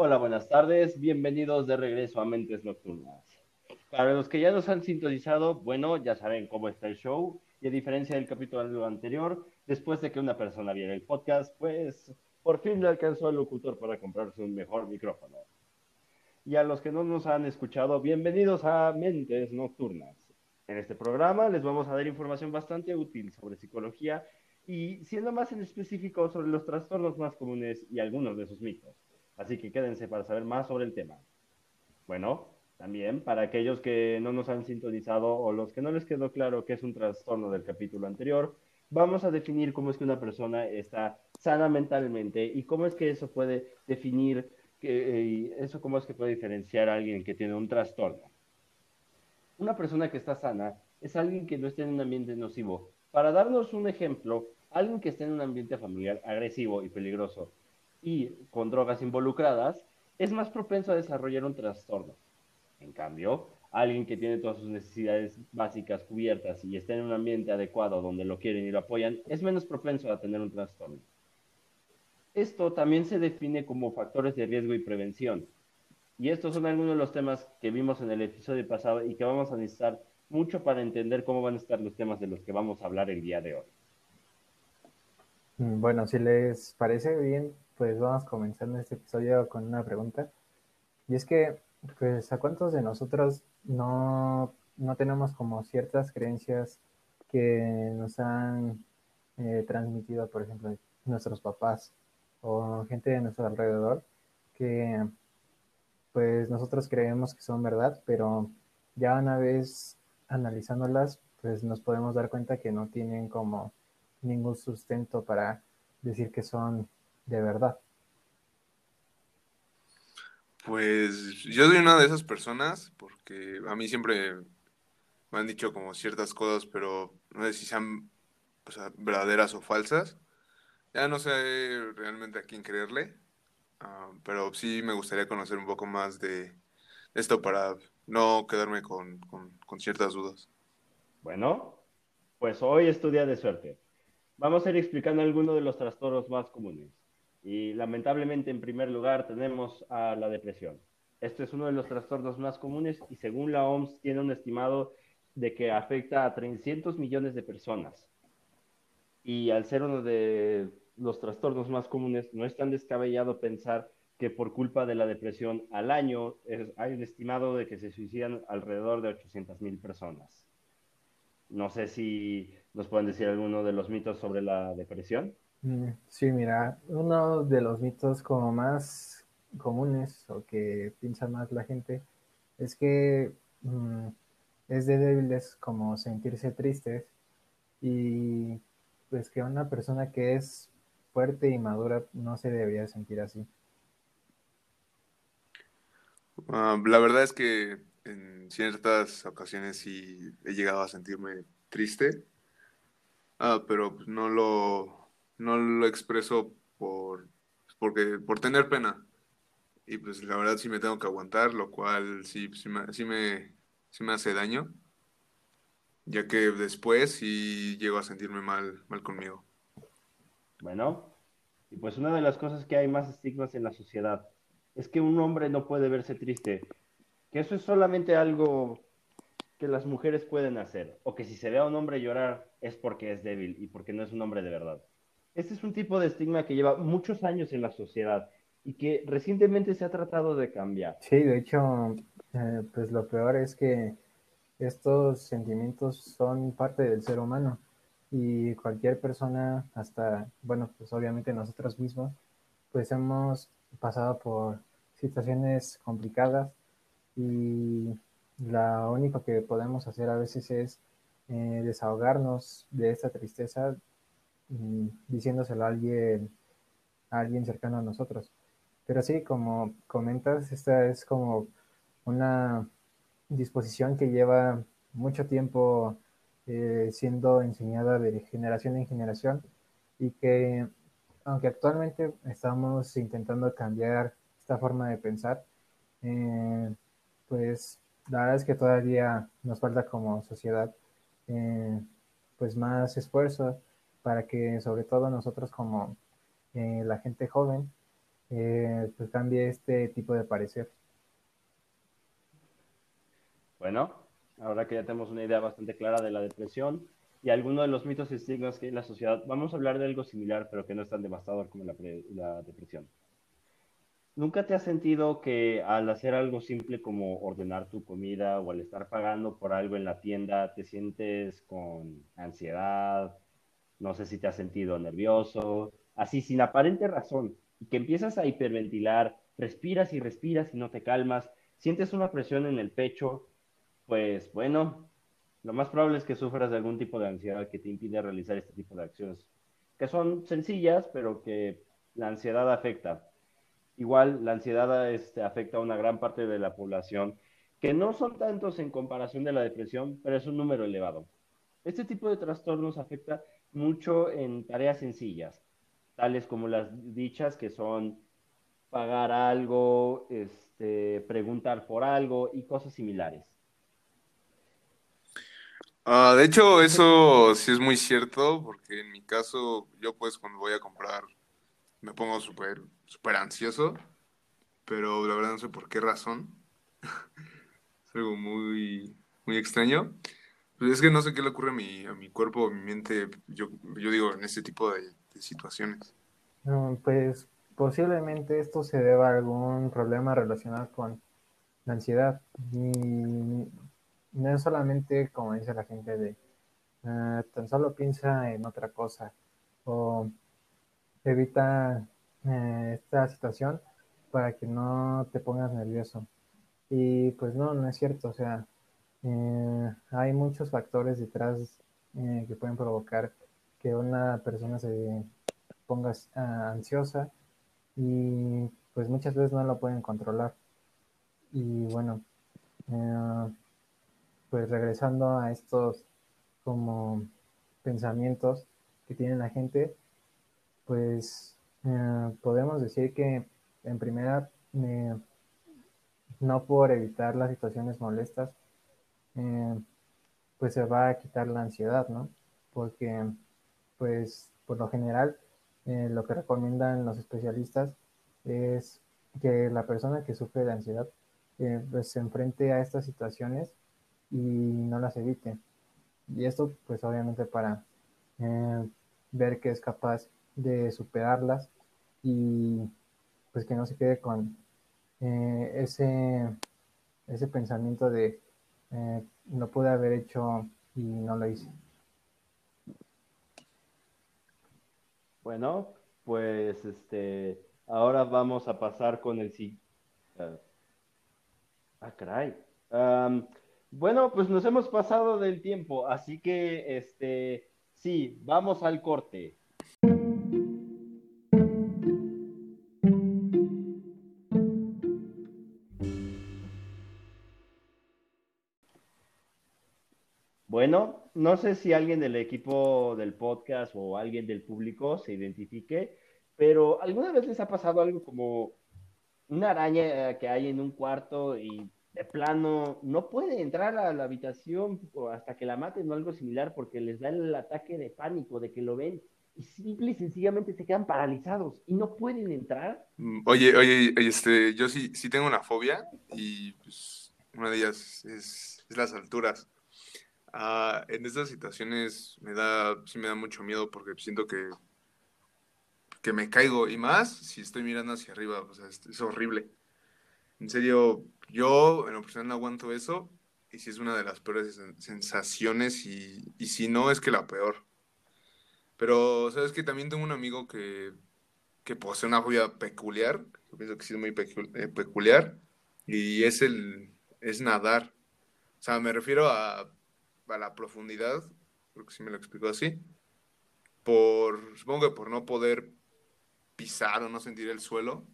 Hola, buenas tardes, bienvenidos de regreso a Mentes Nocturnas. Para los que ya nos han sintonizado, bueno, ya saben cómo está el show y a diferencia del capítulo anterior, después de que una persona viera el podcast, pues por fin le alcanzó al locutor para comprarse un mejor micrófono. Y a los que no nos han escuchado, bienvenidos a Mentes Nocturnas. En este programa les vamos a dar información bastante útil sobre psicología y siendo más en específico sobre los trastornos más comunes y algunos de sus mitos. Así que quédense para saber más sobre el tema. Bueno, también para aquellos que no nos han sintonizado o los que no les quedó claro qué es un trastorno del capítulo anterior, vamos a definir cómo es que una persona está sana mentalmente y cómo es que eso puede definir, que, eso cómo es que puede diferenciar a alguien que tiene un trastorno. Una persona que está sana es alguien que no está en un ambiente nocivo. Para darnos un ejemplo, alguien que está en un ambiente familiar agresivo y peligroso y con drogas involucradas es más propenso a desarrollar un trastorno. En cambio, alguien que tiene todas sus necesidades básicas cubiertas y está en un ambiente adecuado donde lo quieren y lo apoyan, es menos propenso a tener un trastorno. Esto también se define como factores de riesgo y prevención. Y estos son algunos de los temas que vimos en el episodio pasado y que vamos a necesitar mucho para entender cómo van a estar los temas de los que vamos a hablar el día de hoy. Mm, bueno, si les parece bien, pues vamos comenzando este episodio con una pregunta. Y es que pues a cuántos de nosotros no, tenemos como ciertas creencias que nos han eh, transmitido, por ejemplo, nuestros papás o gente de nuestro alrededor, que pues nosotros creemos que son verdad, pero ya una vez analizándolas, pues nos podemos dar cuenta que no tienen como ningún sustento para decir que son de verdad. Pues yo soy una de esas personas porque a mí siempre me han dicho como ciertas cosas, pero no sé si sean verdaderas o falsas. Ya no sé realmente a quién creerle, ah, pero sí me gustaría conocer un poco más de esto para no quedarme con, con ciertas dudas. Bueno, pues hoy es tu día de suerte. Vamos a ir explicando algunos de los trastornos más comunes. Y lamentablemente, en primer lugar, tenemos a la depresión. Este es uno de los trastornos más comunes y según la OMS tiene un estimado de que afecta a 300 millones de personas. Y al ser uno de los trastornos más comunes, no es tan descabellado pensar que por culpa de la depresión al año hay un estimado de que se suicidan alrededor de 800 mil personas. No sé si nos pueden decir alguno de los mitos sobre la depresión. Mm, sí, mira, uno de los mitos como más comunes o que piensa más la gente es que mm, es de débiles como sentirse tristes y pues que una persona que es fuerte y madura no se debería sentir así. Ah, la verdad es que en ciertas ocasiones sí he llegado a sentirme triste, ah, pero pues no lo no lo expreso por, porque, por tener pena. Y pues la verdad sí me tengo que aguantar, lo cual sí, sí, me, sí, me, hace daño, ya que después sí llego a sentirme mal, mal conmigo. Bueno, y pues una de las cosas que hay más estigmas en la sociedad es que un hombre no puede verse triste, que eso es solamente algo que las mujeres pueden hacer, o que si se ve a un hombre llorar es porque es débil y porque no es un hombre de verdad. Este es un tipo de estigma que lleva muchos años en la sociedad y que recientemente se ha tratado de cambiar. Sí, de hecho, eh, pues lo peor es que estos sentimientos son parte del ser humano y cualquier persona, hasta, bueno, pues obviamente nosotros mismos, pues hemos pasado por situaciones complicadas y lo único que podemos hacer a veces es eh, desahogarnos de esta tristeza diciéndoselo a alguien, a alguien cercano a nosotros. Pero sí, como comentas, esta es como una disposición que lleva mucho tiempo eh, siendo enseñada de generación en generación y que aunque actualmente estamos intentando cambiar esta forma de pensar, eh, pues la verdad es que todavía nos falta como sociedad eh, pues más esfuerzo para que sobre todo nosotros como eh, la gente joven eh, pues cambie este tipo de parecer. Bueno, ahora que ya tenemos una idea bastante clara de la depresión y algunos de los mitos y estigmas que hay en la sociedad, vamos a hablar de algo similar, pero que no es tan devastador como la, la depresión. ¿Nunca te has sentido que al hacer algo simple como ordenar tu comida o al estar pagando por algo en la tienda, te sientes con ansiedad? No sé si te has sentido nervioso, así sin aparente razón, y que empiezas a hiperventilar, respiras y respiras y no te calmas, sientes una presión en el pecho, pues bueno, lo más probable es que sufras de algún tipo de ansiedad que te impide realizar este tipo de acciones, que son sencillas, pero que la ansiedad afecta. Igual la ansiedad este, afecta a una gran parte de la población, que no son tantos en comparación de la depresión, pero es un número elevado. Este tipo de trastornos afecta mucho en tareas sencillas, tales como las dichas que son pagar algo, este, preguntar por algo y cosas similares. Ah, de hecho, eso sí es muy cierto, porque en mi caso, yo pues cuando voy a comprar me pongo súper súper ansioso, pero la verdad no sé por qué razón. es algo muy, muy extraño. Pues es que no sé qué le ocurre a mi, a mi cuerpo, a mi mente, yo, yo digo, en este tipo de, situaciones. pues posiblemente esto se deba a algún problema relacionado con la ansiedad. Y no es solamente, como dice la gente, de ah, tan solo piensa en otra cosa o evita eh, esta situación para que no te pongas nervioso. Y pues no, no es cierto, o sea, eh, hay muchos factores detrás eh, que pueden provocar que una persona se ponga ah, ansiosa y pues muchas veces no lo pueden controlar. Y bueno, pues regresando a estos como pensamientos que tiene la gente, pues eh, podemos decir que en primera, eh, no por evitar las situaciones molestas, eh, pues se va a quitar la ansiedad, ¿no? Porque, pues, por lo general, lo que recomiendan los especialistas es que la persona que sufre de ansiedad pues se enfrente a estas situaciones y no las evite. Y esto, pues, obviamente para ver que es capaz de superarlas y pues que no se quede con eh, ese, ese pensamiento de eh, no pude haber hecho y no lo hice. Bueno, pues este, ahora vamos a pasar con el sí. ah, caray. bueno, pues nos hemos pasado del tiempo, así que este, sí, vamos al corte. No sé si alguien del equipo del podcast o alguien del público se identifique, pero ¿alguna vez les ha pasado algo como una araña que hay en un cuarto y de plano no puede entrar a la habitación hasta que la maten o algo similar porque les da el ataque de pánico de que lo ven y simple y sencillamente se quedan paralizados y no pueden entrar? Mm, oye, oye, este, yo sí, sí tengo una fobia y pues una de ellas es las alturas. Ah, en estas situaciones me da, sí me da mucho miedo porque siento que, que me caigo y más si estoy mirando hacia arriba, o sea, es, horrible. En serio, yo en lo personal no aguanto eso y si es una de las peores sensaciones y, y si no es que la peor. Pero, ¿sabes que También tengo un amigo que, que posee una fobia peculiar, yo pienso que sí es muy eh, peculiar, y es el, es nadar. O sea, me refiero a a la profundidad, creo que sí me lo explicó así, por, supongo que por no poder pisar o no sentir el suelo,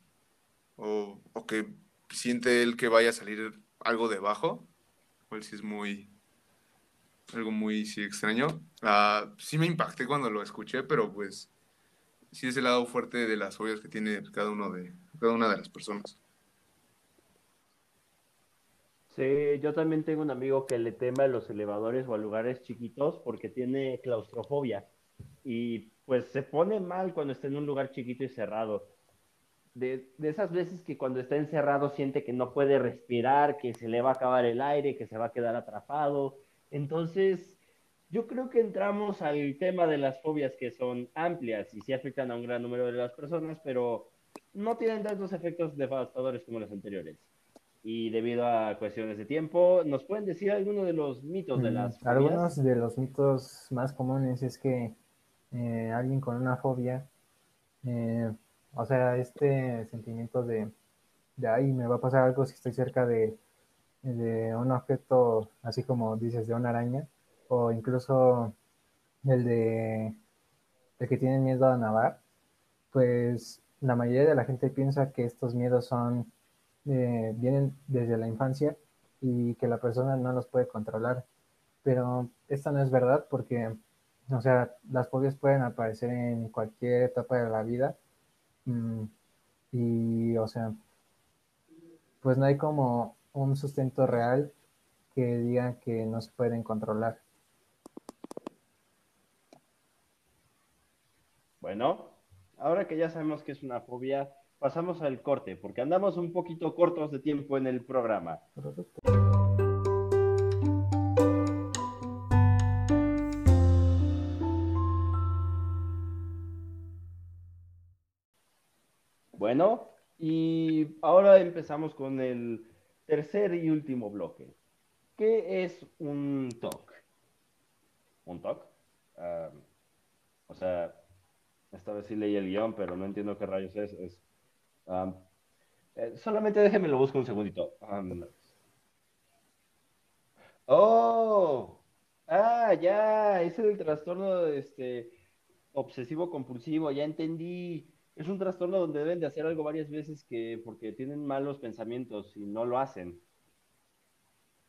o, que siente él que vaya a salir algo debajo, cual sí es muy, algo muy sí, extraño. Uh, sí me impacté cuando lo escuché, pero pues sí es el lado fuerte de las ollas que tiene cada, uno de, cada una de las personas. Sí, yo también tengo un amigo que le teme a los elevadores o a lugares chiquitos porque tiene claustrofobia y pues se pone mal cuando está en un lugar chiquito y cerrado. de, de, esas veces que cuando está encerrado siente que no puede respirar, que se le va a acabar el aire, que se va a quedar atrapado. Entonces, yo creo que entramos al tema de las fobias que son amplias y sí afectan a un gran número de las personas, pero no tienen tantos efectos devastadores como los anteriores. Y debido a cuestiones de tiempo, ¿nos pueden decir algunos de los mitos de las fobias? Algunos de los mitos más comunes es que eh, alguien con una fobia, eh, o sea, este sentimiento de, de, ay, me va a pasar algo si estoy cerca de, de un objeto, así como dices, de una araña, o incluso el de el que tienen miedo a nadar, pues la mayoría de la gente piensa que estos miedos son eh, vienen desde la infancia y que la persona no los puede controlar. Pero esto no es verdad porque, o sea, las fobias pueden aparecer en cualquier etapa de la vida mm, y, o sea, pues no hay como un sustento real que diga que no se pueden controlar. Bueno, ahora que ya sabemos que es una fobia, pasamos al corte, porque andamos un poquito cortos de tiempo en el programa. Bueno, y ahora empezamos con el tercer y último bloque. ¿Qué es un TOC? ¿Un TOC? Ah, o sea, esta vez sí leí el guion, pero no entiendo qué rayos es. Um, eh, solamente déjenme lo busco un segundito. Um, oh, ah, ya, es el trastorno este, obsesivo compulsivo, ya entendí. Es un trastorno donde deben de hacer algo varias veces que porque tienen malos pensamientos y no lo hacen.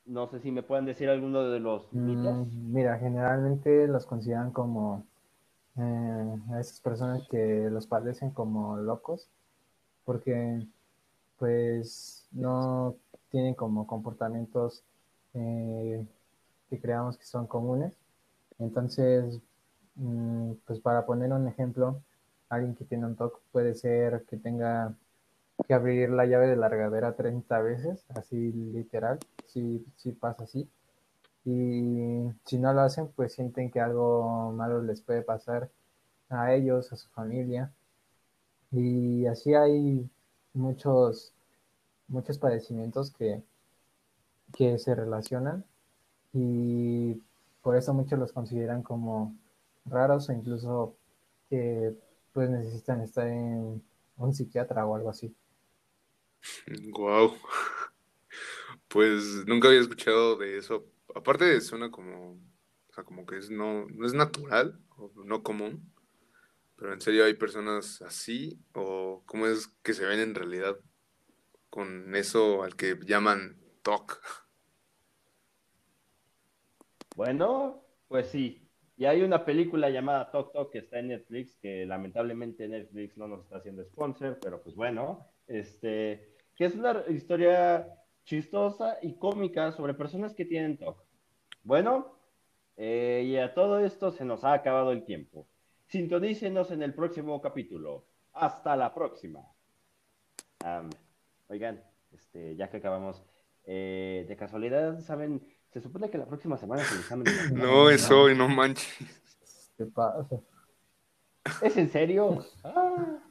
No sé si me pueden decir alguno de los mitos. Mm, mira, generalmente los consideran como eh, a esas personas que los padecen como locos, porque pues no tienen como comportamientos eh, que creamos que son comunes. Entonces, mm, pues para poner un ejemplo, alguien que tiene un TOC puede ser que tenga que abrir la llave de la regadera 30 veces, así literal, si, si pasa así y si no lo hacen, pues sienten que algo malo les puede pasar a ellos, a su familia. Y así hay muchos, muchos padecimientos que, que se relacionan y por eso muchos los consideran como raros o incluso que pues necesitan estar en un psiquiatra o algo así. Wow. Pues nunca había escuchado de eso aparte suena como, o sea, como que es no, no es natural o no común, pero en serio hay personas así o cómo es que se ven en realidad con eso al que llaman TOC. Bueno, pues sí. Y hay una película llamada Tok Tok que está en Netflix, que lamentablemente Netflix no nos está haciendo sponsor, pero pues bueno, este, que es una historia chistosa y cómica sobre personas que tienen TOC. Bueno, eh, y a todo esto se nos ha acabado el tiempo. Sintonícenos en el próximo capítulo. Hasta la próxima. oigan, este, ya que acabamos, eh, de casualidad, ¿saben? Se supone que la próxima semana se examen. no, es hoy, no manches. ¿Qué pasa? ¿Es en serio? Ah.